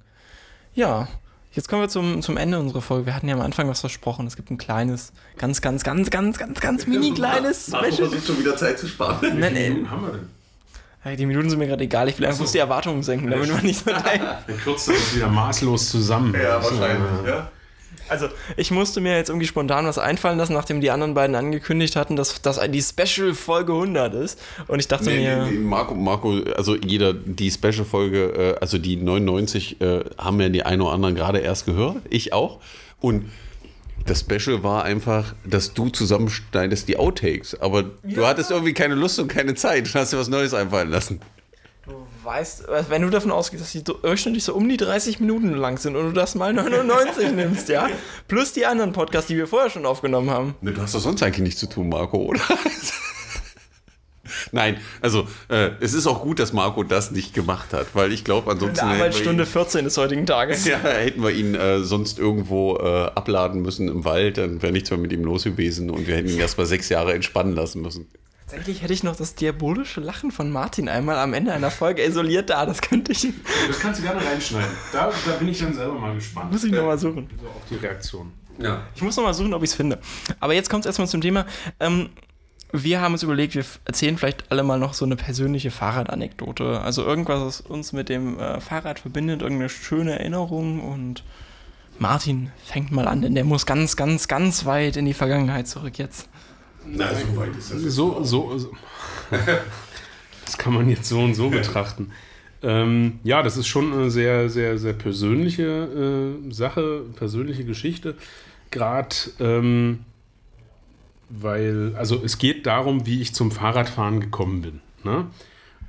Speaker 1: Ja, jetzt kommen wir zum, zum Ende unserer Folge. Wir hatten ja am Anfang was versprochen. Es gibt ein kleines, ganz, ganz, ganz, ganz, ganz, ganz mini kleines
Speaker 3: Special. versucht schon wieder Zeit zu sparen.
Speaker 2: Nein, nein. haben wir denn?
Speaker 1: Die Minuten sind mir gerade egal, ich will einfach so. die Erwartungen senken, damit man nicht so denkt.
Speaker 2: Dann kürzt das wieder maßlos zusammen.
Speaker 3: Ja, wahrscheinlich. Ja.
Speaker 1: Also, ich musste mir jetzt irgendwie spontan was einfallen lassen, nachdem die anderen beiden angekündigt hatten, dass das die Special-Folge 100 ist. Und ich dachte nee, mir.
Speaker 3: Nee, Marco, Marco, also jeder, die Special-Folge, äh, also die 99, äh, haben ja die einen oder anderen gerade erst gehört. Ich auch. Und das Special war einfach, dass du zusammenschneidest die Outtakes. Aber ja. du hattest irgendwie keine Lust und keine Zeit. Du hast dir was Neues einfallen lassen.
Speaker 1: Du weißt, wenn du davon ausgehst, dass die durchschnittlich so um die 30 Minuten lang sind und du das mal 99 nimmst, ja? Plus die anderen Podcasts, die wir vorher schon aufgenommen haben.
Speaker 3: Ne, du hast doch sonst eigentlich nichts zu tun, Marco, oder? Nein, also äh, es ist auch gut, dass Marco das nicht gemacht hat, weil ich glaube, ansonsten.
Speaker 1: In der Arbeitsstunde ihn, 14 des heutigen Tages.
Speaker 3: Ja, hätten wir ihn äh, sonst irgendwo äh, abladen müssen im Wald, dann wäre nichts mehr mit ihm los gewesen und wir hätten ihn erst mal sechs Jahre entspannen lassen müssen.
Speaker 1: Tatsächlich hätte ich noch das diabolische Lachen von Martin einmal am Ende einer Folge isoliert da. Das könnte ich.
Speaker 2: Das kannst du gerne reinschneiden. Da, da bin ich dann selber mal gespannt.
Speaker 1: Muss ich nochmal suchen.
Speaker 2: So auf die Reaktion.
Speaker 1: Ja. Ich muss nochmal suchen, ob ich es finde. Aber jetzt kommt es erstmal zum Thema. Ähm, wir haben uns überlegt, wir erzählen vielleicht alle mal noch so eine persönliche Fahrradanekdote. Also irgendwas, was uns mit dem äh, Fahrrad verbindet, irgendeine schöne Erinnerung. Und Martin fängt mal an, denn der muss ganz, ganz, ganz weit in die Vergangenheit zurück jetzt.
Speaker 2: Na, so weit ist das. So, so, so. das kann man jetzt so und so betrachten. Ähm, ja, das ist schon eine sehr, sehr, sehr persönliche äh, Sache, persönliche Geschichte. Gerade, ähm, weil, also es geht darum, wie ich zum Fahrradfahren gekommen bin. Ne?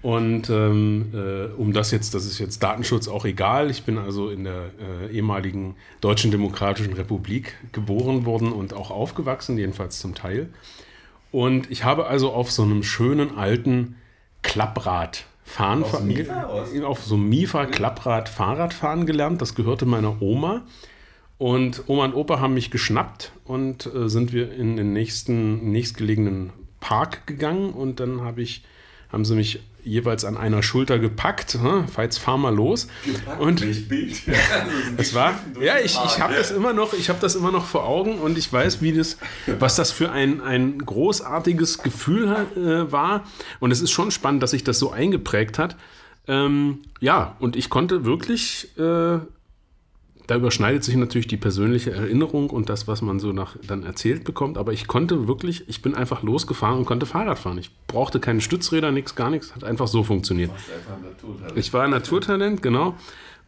Speaker 2: Und ähm, äh, um das jetzt, das ist jetzt Datenschutz auch egal. Ich bin also in der äh, ehemaligen Deutschen Demokratischen Republik geboren worden und auch aufgewachsen, jedenfalls zum Teil. Und ich habe also auf so einem schönen alten Klapprad fahren, auf, auf so einem Mifa Klapprad Fahrrad fahren gelernt. Das gehörte meiner Oma. Und Oma und Opa haben mich geschnappt und äh, sind wir in den nächsten nächstgelegenen Park gegangen und dann habe ich haben sie mich jeweils an einer Schulter gepackt. Hm? Jetzt fahr mal los. Gepackt, und Bild. es war, ja, ich, ich habe das immer noch, ich habe das immer noch vor Augen und ich weiß, wie das, was das für ein, ein großartiges Gefühl äh, war. Und es ist schon spannend, dass sich das so eingeprägt hat. Ähm, ja, und ich konnte wirklich äh, da überschneidet sich natürlich die persönliche Erinnerung und das, was man so nach, dann erzählt bekommt. Aber ich konnte wirklich, ich bin einfach losgefahren und konnte Fahrrad fahren. Ich brauchte keine Stützräder, nichts, gar nichts. Hat einfach so funktioniert. Einfach ich war ein Naturtalent, genau.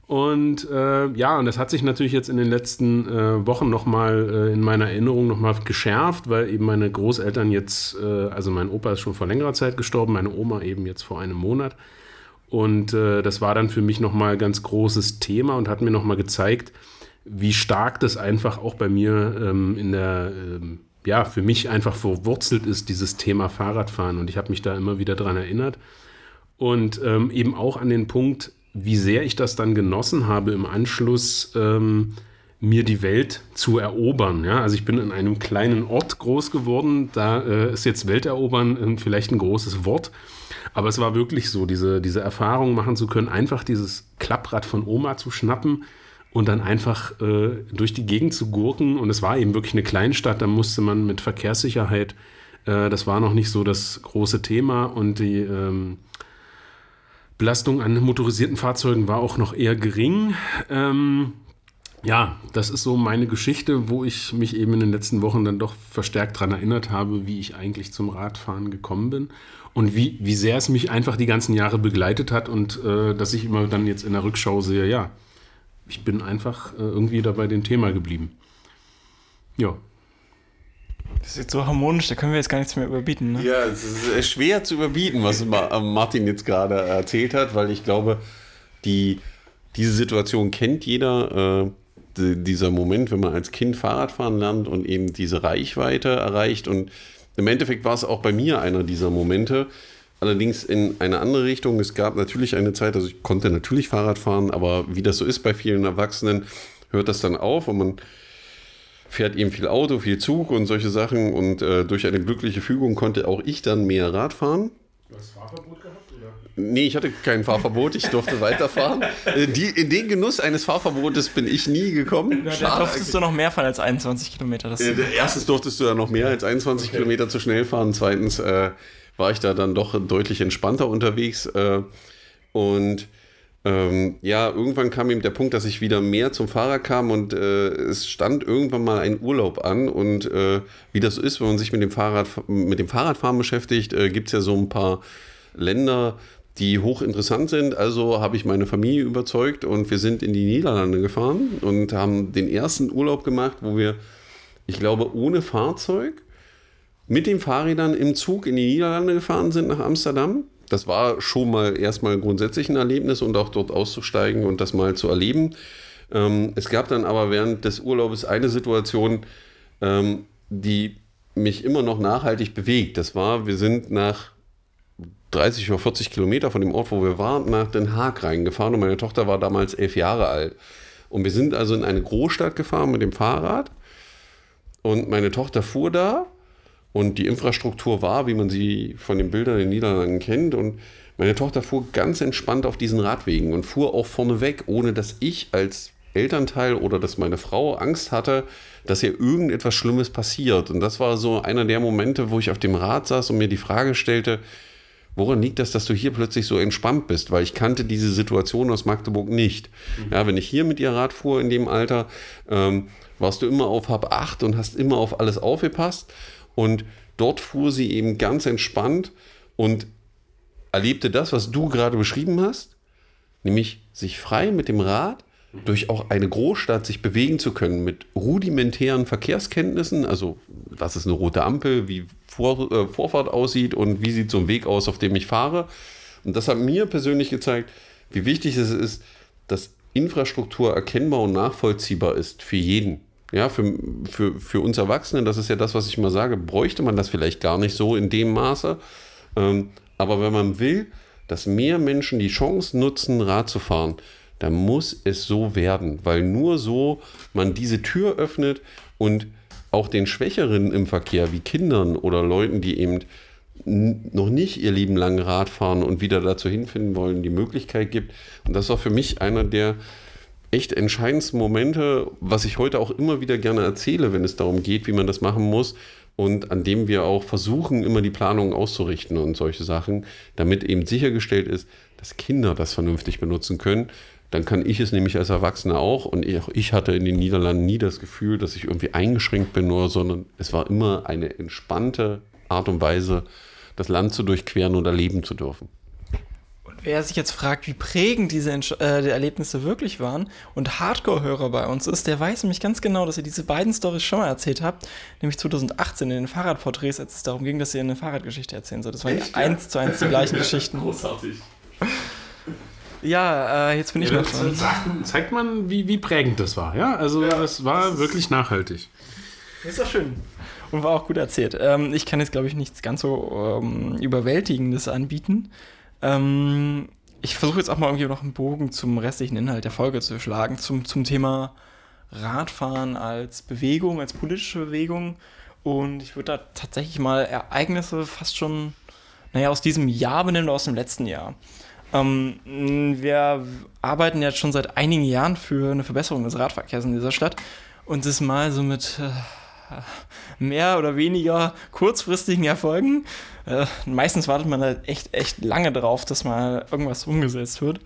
Speaker 2: Und äh, ja, und das hat sich natürlich jetzt in den letzten äh, Wochen nochmal äh, in meiner Erinnerung nochmal geschärft, weil eben meine Großeltern jetzt, äh, also mein Opa ist schon vor längerer Zeit gestorben, meine Oma eben jetzt vor einem Monat. Und äh, das war dann für mich nochmal ein ganz großes Thema und hat mir nochmal gezeigt, wie stark das einfach auch bei mir ähm, in der, ähm, ja, für mich einfach verwurzelt ist, dieses Thema Fahrradfahren. Und ich habe mich da immer wieder dran erinnert. Und ähm, eben auch an den Punkt, wie sehr ich das dann genossen habe im Anschluss, ähm, mir die Welt zu erobern. Ja? Also ich bin in einem kleinen Ort groß geworden, da äh, ist jetzt Welterobern äh, vielleicht ein großes Wort. Aber es war wirklich so, diese, diese Erfahrung machen zu können, einfach dieses Klapprad von Oma zu schnappen und dann einfach äh, durch die Gegend zu gurken. Und es war eben wirklich eine Kleinstadt, da musste man mit Verkehrssicherheit, äh, das war noch nicht so das große Thema und die ähm, Belastung an motorisierten Fahrzeugen war auch noch eher gering. Ähm, ja, das ist so meine Geschichte, wo ich mich eben in den letzten Wochen dann doch verstärkt daran erinnert habe, wie ich eigentlich zum Radfahren gekommen bin und wie, wie sehr es mich einfach die ganzen Jahre begleitet hat und äh, dass ich immer dann jetzt in der Rückschau sehe, ja, ich bin einfach äh, irgendwie dabei dem Thema geblieben. Ja.
Speaker 1: Das ist jetzt so harmonisch, da können wir jetzt gar nichts mehr überbieten. Ne?
Speaker 3: Ja, es ist schwer zu überbieten, was äh, Martin jetzt gerade erzählt hat, weil ich glaube, die, diese Situation kennt jeder. Äh, dieser Moment, wenn man als Kind Fahrradfahren lernt und eben diese Reichweite erreicht. Und im Endeffekt war es auch bei mir einer dieser Momente. Allerdings in eine andere Richtung. Es gab natürlich eine Zeit, also ich konnte natürlich Fahrrad fahren, aber wie das so ist bei vielen Erwachsenen, hört das dann auf und man fährt eben viel Auto, viel Zug und solche Sachen. Und äh, durch eine glückliche Fügung konnte auch ich dann mehr Rad fahren. Du hast Fahrverbot gehabt? Nee, ich hatte kein Fahrverbot, ich durfte weiterfahren. Äh, die, in den Genuss eines Fahrverbotes bin ich nie gekommen.
Speaker 1: Ja, da durftest du noch mehr fahren als 21 Kilometer.
Speaker 3: Das äh, erstens durftest du ja noch mehr als 21 okay. Kilometer zu schnell fahren. Zweitens äh, war ich da dann doch deutlich entspannter unterwegs. Äh, und ähm, ja, irgendwann kam eben der Punkt, dass ich wieder mehr zum Fahrer kam und äh, es stand irgendwann mal ein Urlaub an und äh, wie das ist, wenn man sich mit dem Fahrrad mit dem Fahrradfahren beschäftigt, äh, gibt es ja so ein paar Länder, die hochinteressant sind. Also habe ich meine Familie überzeugt und wir sind in die Niederlande gefahren und haben den ersten Urlaub gemacht, wo wir, ich glaube, ohne Fahrzeug mit den Fahrrädern im Zug in die Niederlande gefahren sind nach Amsterdam das war schon mal erstmal grundsätzlich ein Erlebnis und auch dort auszusteigen und das mal zu erleben. Ähm, es gab dann aber während des Urlaubs eine Situation, ähm, die mich immer noch nachhaltig bewegt. Das war, wir sind nach 30 oder 40 Kilometer von dem Ort, wo wir waren, nach Den Haag reingefahren und meine Tochter war damals elf Jahre alt. Und wir sind also in eine Großstadt gefahren mit dem Fahrrad und meine Tochter fuhr da und die Infrastruktur war, wie man sie von den Bildern in den Niederlanden kennt. Und meine Tochter fuhr ganz entspannt auf diesen Radwegen und fuhr auch vorne weg, ohne dass ich als Elternteil oder dass meine Frau Angst hatte, dass ihr irgendetwas Schlimmes passiert. Und das war so einer der Momente, wo ich auf dem Rad saß und mir die Frage stellte, woran liegt das, dass du hier plötzlich so entspannt bist? Weil ich kannte diese Situation aus Magdeburg nicht. Mhm. Ja, wenn ich hier mit ihr Rad fuhr in dem Alter, ähm, warst du immer auf Hab 8 und hast immer auf alles aufgepasst. Und dort fuhr sie eben ganz entspannt und erlebte das, was du gerade beschrieben hast, nämlich sich frei mit dem Rad durch auch eine Großstadt sich bewegen zu können mit rudimentären Verkehrskenntnissen, also was ist eine rote Ampel, wie Vor, äh, Vorfahrt aussieht und wie sieht so ein Weg aus, auf dem ich fahre. Und das hat mir persönlich gezeigt, wie wichtig es ist, dass Infrastruktur erkennbar und nachvollziehbar ist für jeden. Ja, für, für, für uns Erwachsene, das ist ja das, was ich mal sage, bräuchte man das vielleicht gar nicht so in dem Maße. Ähm, aber wenn man will, dass mehr Menschen die Chance nutzen, Rad zu fahren, dann muss es so werden, weil nur so man diese Tür öffnet und auch den Schwächeren im Verkehr, wie Kindern oder Leuten, die eben noch nicht ihr Leben lang Rad fahren und wieder dazu hinfinden wollen, die Möglichkeit gibt. Und das war für mich einer der echt entscheidendsten Momente, was ich heute auch immer wieder gerne erzähle, wenn es darum geht, wie man das machen muss und an dem wir auch versuchen, immer die Planung auszurichten und solche Sachen, damit eben sichergestellt ist, dass Kinder das vernünftig benutzen können. Dann kann ich es nämlich als Erwachsener auch und ich, ich hatte in den Niederlanden nie das Gefühl, dass ich irgendwie eingeschränkt bin, nur, sondern es war immer eine entspannte Art und Weise, das Land zu durchqueren oder leben zu dürfen.
Speaker 1: Wer sich jetzt fragt, wie prägend diese äh, die Erlebnisse wirklich waren und Hardcore-Hörer bei uns ist, der weiß nämlich ganz genau, dass ihr diese beiden Stories schon mal erzählt habt, nämlich 2018 in den Fahrradporträts, als es darum ging, dass ihr eine Fahrradgeschichte erzählen sollt. Das waren Echt, eins ja? zu eins die gleichen Geschichten. Großartig. Ja, äh, jetzt bin ich ja, noch dran.
Speaker 2: Sagt, zeigt man, wie, wie prägend das war. Ja, also ja, es war wirklich nachhaltig.
Speaker 1: Das ist doch schön. Und war auch gut erzählt. Ähm, ich kann jetzt, glaube ich, nichts ganz so ähm, Überwältigendes anbieten. Ähm, ich versuche jetzt auch mal irgendwie noch einen Bogen zum restlichen Inhalt der Folge zu schlagen, zum, zum Thema Radfahren als Bewegung, als politische Bewegung. Und ich würde da tatsächlich mal Ereignisse fast schon, naja, aus diesem Jahr benennen oder aus dem letzten Jahr. Ähm, wir arbeiten jetzt schon seit einigen Jahren für eine Verbesserung des Radverkehrs in dieser Stadt und das mal so mit äh, mehr oder weniger kurzfristigen Erfolgen. Äh, meistens wartet man da echt, echt lange drauf, dass mal irgendwas umgesetzt wird.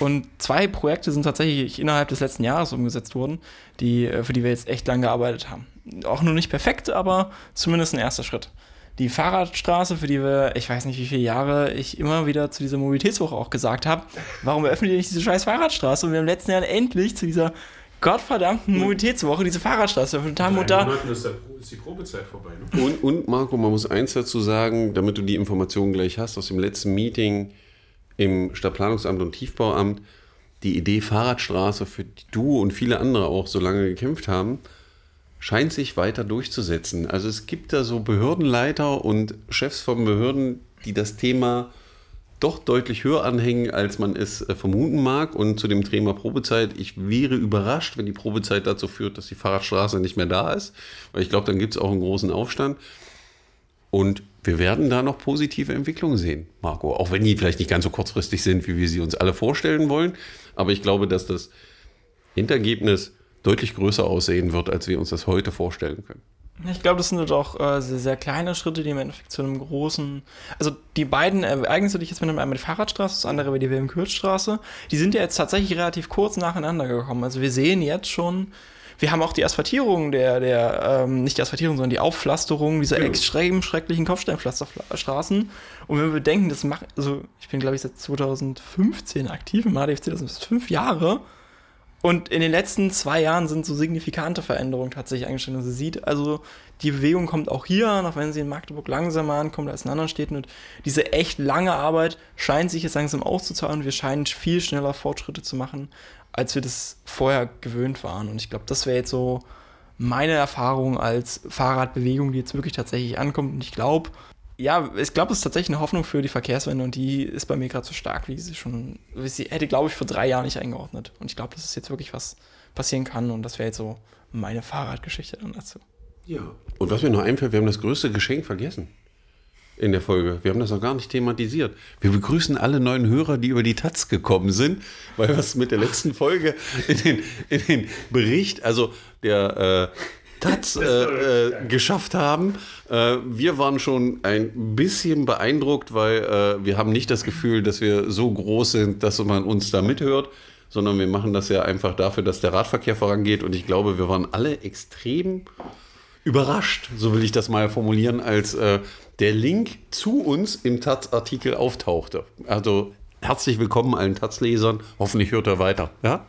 Speaker 1: Und zwei Projekte sind tatsächlich innerhalb des letzten Jahres umgesetzt worden, die, äh, für die wir jetzt echt lange gearbeitet haben. Auch nur nicht perfekt, aber zumindest ein erster Schritt. Die Fahrradstraße, für die wir, ich weiß nicht wie viele Jahre, ich immer wieder zu dieser Mobilitätswoche auch gesagt habe, warum eröffnet ihr nicht diese scheiß Fahrradstraße? Und wir haben im letzten Jahr endlich zu dieser gottverdammten Mobilitätswoche diese Fahrradstraße eröffnet haben. Und da
Speaker 2: ist, ist die Probezeit vorbei. Ne?
Speaker 3: Und, und Marco, man muss eins dazu sagen, damit du die Informationen gleich hast, aus dem letzten Meeting im Stadtplanungsamt und Tiefbauamt, die Idee Fahrradstraße, für die du und viele andere auch so lange gekämpft haben, scheint sich weiter durchzusetzen. Also es gibt da so Behördenleiter und Chefs von Behörden, die das Thema doch deutlich höher anhängen, als man es äh, vermuten mag. Und zu dem Thema Probezeit, ich wäre überrascht, wenn die Probezeit dazu führt, dass die Fahrradstraße nicht mehr da ist. Weil ich glaube, dann gibt es auch einen großen Aufstand. Und wir werden da noch positive Entwicklungen sehen, Marco. Auch wenn die vielleicht nicht ganz so kurzfristig sind, wie wir sie uns alle vorstellen wollen. Aber ich glaube, dass das Endergebnis deutlich größer aussehen wird, als wir uns das heute vorstellen können.
Speaker 1: Ich glaube, das sind doch äh, sehr, sehr, kleine Schritte, die im Endeffekt zu einem großen. Also die beiden ereignisse, die ich jetzt mit einmal die Fahrradstraße, das andere war die Wilhelm-Kürzstraße, die sind ja jetzt tatsächlich relativ kurz nacheinander gekommen. Also wir sehen jetzt schon, wir haben auch die Asphaltierung der, der ähm, nicht die Asphaltierung, sondern die Aufpflasterung dieser genau. extrem schrecklichen Kopfsteinpflasterstraßen. Und wenn wir bedenken, das macht, also ich bin glaube ich seit 2015 aktiv im ADFC, das sind fünf Jahre. Und in den letzten zwei Jahren sind so signifikante Veränderungen tatsächlich eingestellt. Also sieht, also die Bewegung kommt auch hier an, auch wenn sie in Magdeburg langsamer ankommt als in anderen Städten. Und diese echt lange Arbeit scheint sich jetzt langsam auszuzahlen. Und wir scheinen viel schneller Fortschritte zu machen, als wir das vorher gewöhnt waren. Und ich glaube, das wäre jetzt so meine Erfahrung als Fahrradbewegung, die jetzt wirklich tatsächlich ankommt. Und ich glaube, ja, ich glaube, es ist tatsächlich eine Hoffnung für die Verkehrswende und die ist bei mir gerade so stark, wie sie schon, wie sie hätte, glaube ich, vor drei Jahren nicht eingeordnet. Und ich glaube, dass es jetzt wirklich was passieren kann und das wäre jetzt so meine Fahrradgeschichte dann dazu.
Speaker 3: Ja. Und was mir noch einfällt, wir haben das größte Geschenk vergessen in der Folge. Wir haben das noch gar nicht thematisiert. Wir begrüßen alle neuen Hörer, die über die Taz gekommen sind, weil es mit der letzten Folge in den, in den Bericht, also der äh, Taz äh, äh, geschafft haben. Äh, wir waren schon ein bisschen beeindruckt, weil äh, wir haben nicht das Gefühl, dass wir so groß sind, dass man uns da mithört, sondern wir machen das ja einfach dafür, dass der Radverkehr vorangeht. Und ich glaube, wir waren alle extrem überrascht, so will ich das mal formulieren, als äh, der Link zu uns im Taz-Artikel auftauchte. Also herzlich willkommen allen Taz-Lesern. Hoffentlich hört er weiter. Ja?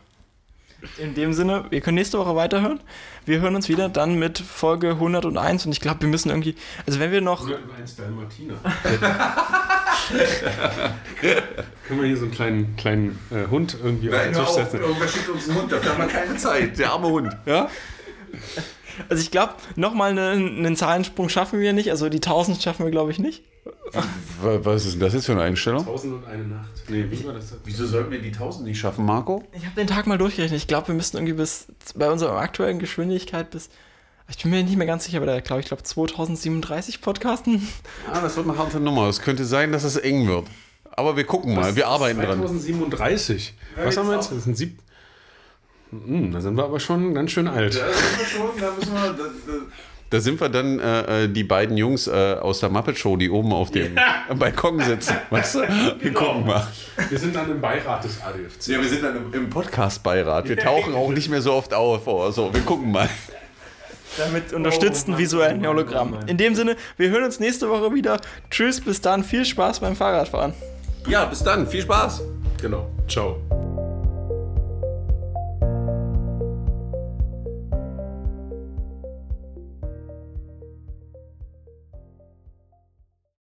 Speaker 1: In dem Sinne, wir können nächste Woche weiterhören. Wir hören uns wieder dann mit Folge 101 und ich glaube, wir müssen irgendwie, also wenn wir noch... 101 Dalmatiner.
Speaker 2: Können wir hier so einen kleinen, kleinen äh, Hund irgendwie
Speaker 3: Nein, auf den Tisch setzen? Irgendwer schickt uns einen Hund, dafür haben wir keine Zeit. Der arme Hund. Ja?
Speaker 1: Also ich glaube, nochmal einen, einen Zahlensprung schaffen wir nicht. Also die 1000 schaffen wir, glaube ich, nicht.
Speaker 3: Was ist denn das jetzt für eine Einstellung?
Speaker 2: 1000 und eine Nacht. Nee,
Speaker 3: wie war das? Wieso sollten wir die 1000 nicht schaffen, Marco?
Speaker 1: Ich habe den Tag mal durchgerechnet. Ich glaube, wir müssten irgendwie bis bei unserer aktuellen Geschwindigkeit bis ich bin mir nicht mehr ganz sicher, aber da glaube ich, glaube 2037 Podcasten.
Speaker 3: Ah, das wird eine harte Nummer. Es könnte sein, dass es eng wird. Aber wir gucken mal, wir arbeiten 2037.
Speaker 2: dran. 2037. Was haben wir jetzt? Das sind sieb hm, da sind wir aber schon ganz schön alt. Ja, da sind wir schon, da müssen
Speaker 3: wir. Da, da, da sind wir dann äh, äh, die beiden Jungs äh, aus der Muppet Show, die oben auf dem yeah. Balkon sitzen. Weißt du? Wir genau. gucken mal.
Speaker 2: Wir sind dann im Beirat des ADFC.
Speaker 3: Ja, wir sind dann im, im Podcast-Beirat. Wir tauchen auch nicht mehr so oft auf. So, wir gucken mal.
Speaker 1: Damit unterstützten oh, visuellen Hologramm. In dem Sinne, wir hören uns nächste Woche wieder. Tschüss, bis dann. Viel Spaß beim Fahrradfahren.
Speaker 3: Ja, bis dann. Viel Spaß.
Speaker 2: Genau. Ciao.